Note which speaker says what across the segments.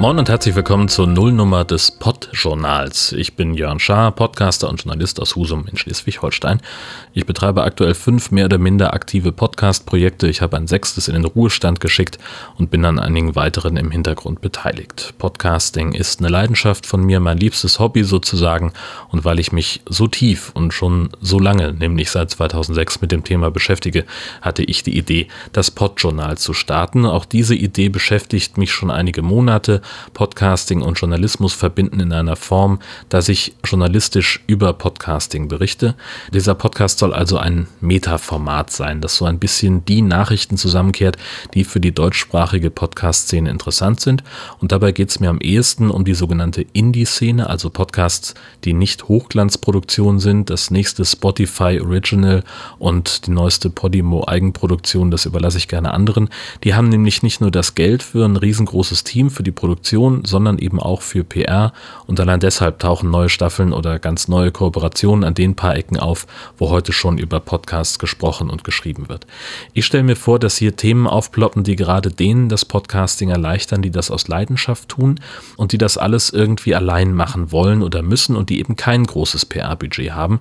Speaker 1: Moin und herzlich willkommen zur Nullnummer des Pod-Journals. Ich bin Jörn Schaar, Podcaster und Journalist aus Husum in Schleswig-Holstein. Ich betreibe aktuell fünf mehr oder minder aktive Podcast-Projekte. Ich habe ein sechstes in den Ruhestand geschickt und bin an einigen weiteren im Hintergrund beteiligt. Podcasting ist eine Leidenschaft von mir, mein liebstes Hobby sozusagen. Und weil ich mich so tief und schon so lange, nämlich seit 2006 mit dem Thema beschäftige, hatte ich die Idee, das Pod-Journal zu starten. Auch diese Idee beschäftigt mich schon einige Monate Podcasting und Journalismus verbinden in einer Form, dass ich journalistisch über Podcasting berichte. Dieser Podcast soll also ein Meta-Format sein, das so ein bisschen die Nachrichten zusammenkehrt, die für die deutschsprachige Podcast-Szene interessant sind. Und dabei geht es mir am ehesten um die sogenannte Indie-Szene, also Podcasts, die nicht Hochglanzproduktion sind. Das nächste Spotify Original und die neueste Podimo Eigenproduktion, das überlasse ich gerne anderen. Die haben nämlich nicht nur das Geld für ein riesengroßes Team für die Produktion, Produktion, sondern eben auch für PR. Und allein deshalb tauchen neue Staffeln oder ganz neue Kooperationen an den paar Ecken auf, wo heute schon über Podcasts gesprochen und geschrieben wird. Ich stelle mir vor, dass hier Themen aufploppen, die gerade denen das Podcasting erleichtern, die das aus Leidenschaft tun und die das alles irgendwie allein machen wollen oder müssen und die eben kein großes PR-Budget haben.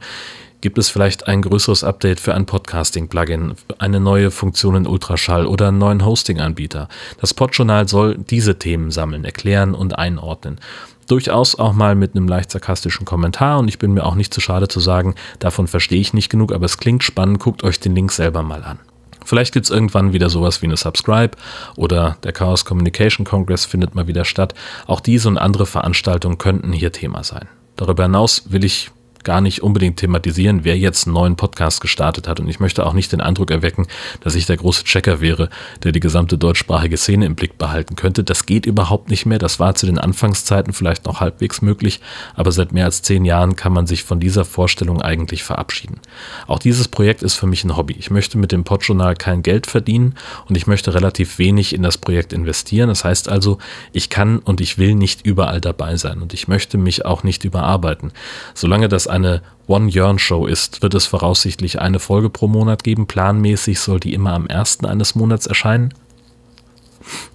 Speaker 1: Gibt es vielleicht ein größeres Update für ein Podcasting-Plugin, eine neue Funktion in Ultraschall oder einen neuen Hosting-Anbieter? Das Podjournal soll diese Themen sammeln, erklären und einordnen. Durchaus auch mal mit einem leicht sarkastischen Kommentar und ich bin mir auch nicht zu schade zu sagen, davon verstehe ich nicht genug, aber es klingt spannend, guckt euch den Link selber mal an. Vielleicht gibt es irgendwann wieder sowas wie eine Subscribe oder der Chaos Communication Congress findet mal wieder statt. Auch diese und andere Veranstaltungen könnten hier Thema sein. Darüber hinaus will ich gar nicht unbedingt thematisieren, wer jetzt einen neuen Podcast gestartet hat. Und ich möchte auch nicht den Eindruck erwecken, dass ich der große Checker wäre, der die gesamte deutschsprachige Szene im Blick behalten könnte. Das geht überhaupt nicht mehr. Das war zu den Anfangszeiten vielleicht noch halbwegs möglich, aber seit mehr als zehn Jahren kann man sich von dieser Vorstellung eigentlich verabschieden. Auch dieses Projekt ist für mich ein Hobby. Ich möchte mit dem Podjournal kein Geld verdienen und ich möchte relativ wenig in das Projekt investieren. Das heißt also, ich kann und ich will nicht überall dabei sein und ich möchte mich auch nicht überarbeiten. Solange das eine One-Yearn-Show ist, wird es voraussichtlich eine Folge pro Monat geben. Planmäßig soll die immer am ersten eines Monats erscheinen.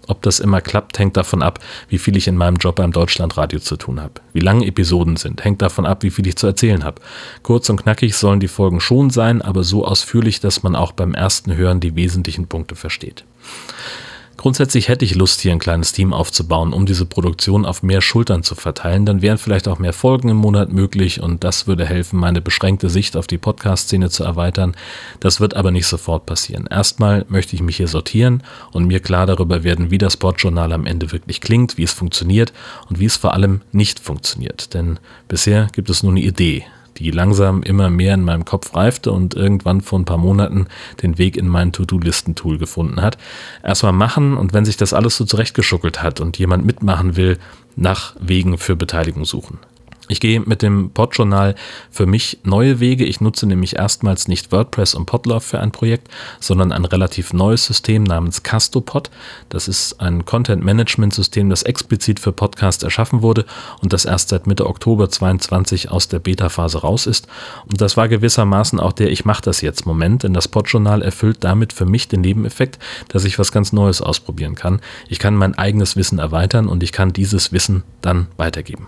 Speaker 1: Ob das immer klappt, hängt davon ab, wie viel ich in meinem Job beim Deutschlandradio zu tun habe. Wie lange Episoden sind, hängt davon ab, wie viel ich zu erzählen habe. Kurz und knackig sollen die Folgen schon sein, aber so ausführlich, dass man auch beim ersten Hören die wesentlichen Punkte versteht. Grundsätzlich hätte ich Lust, hier ein kleines Team aufzubauen, um diese Produktion auf mehr Schultern zu verteilen. Dann wären vielleicht auch mehr Folgen im Monat möglich und das würde helfen, meine beschränkte Sicht auf die Podcast-Szene zu erweitern. Das wird aber nicht sofort passieren. Erstmal möchte ich mich hier sortieren und mir klar darüber werden, wie das Sportjournal am Ende wirklich klingt, wie es funktioniert und wie es vor allem nicht funktioniert. Denn bisher gibt es nur eine Idee die langsam immer mehr in meinem Kopf reifte und irgendwann vor ein paar Monaten den Weg in mein To-Do-Listen-Tool gefunden hat. Erstmal machen und wenn sich das alles so zurechtgeschuckelt hat und jemand mitmachen will, nach Wegen für Beteiligung suchen. Ich gehe mit dem Podjournal für mich neue Wege. Ich nutze nämlich erstmals nicht WordPress und Podlove für ein Projekt, sondern ein relativ neues System namens Castopod. Das ist ein Content-Management-System, das explizit für Podcasts erschaffen wurde und das erst seit Mitte Oktober 22 aus der Beta-Phase raus ist. Und das war gewissermaßen auch der Ich mache das jetzt Moment, denn das Podjournal erfüllt damit für mich den Nebeneffekt, dass ich was ganz Neues ausprobieren kann. Ich kann mein eigenes Wissen erweitern und ich kann dieses Wissen dann weitergeben.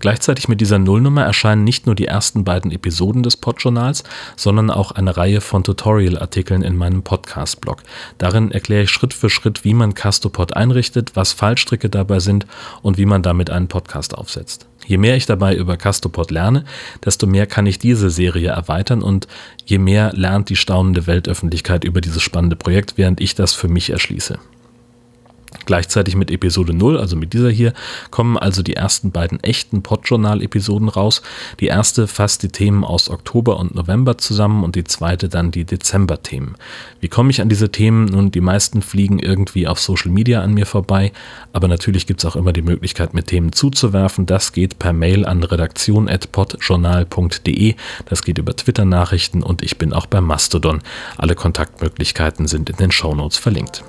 Speaker 1: Gleichzeitig mit dieser Nullnummer erscheinen nicht nur die ersten beiden Episoden des Podjournals, sondern auch eine Reihe von Tutorial-Artikeln in meinem Podcast-Blog. Darin erkläre ich Schritt für Schritt, wie man Castopod einrichtet, was Fallstricke dabei sind und wie man damit einen Podcast aufsetzt. Je mehr ich dabei über Castopod lerne, desto mehr kann ich diese Serie erweitern und je mehr lernt die staunende Weltöffentlichkeit über dieses spannende Projekt, während ich das für mich erschließe. Gleichzeitig mit Episode 0, also mit dieser hier, kommen also die ersten beiden echten Podjournal-Episoden raus. Die erste fasst die Themen aus Oktober und November zusammen und die zweite dann die Dezember-Themen. Wie komme ich an diese Themen? Nun, die meisten fliegen irgendwie auf Social Media an mir vorbei, aber natürlich gibt es auch immer die Möglichkeit, mit Themen zuzuwerfen. Das geht per Mail an redaktion.podjournal.de. Das geht über Twitter-Nachrichten und ich bin auch bei Mastodon. Alle Kontaktmöglichkeiten sind in den Shownotes verlinkt.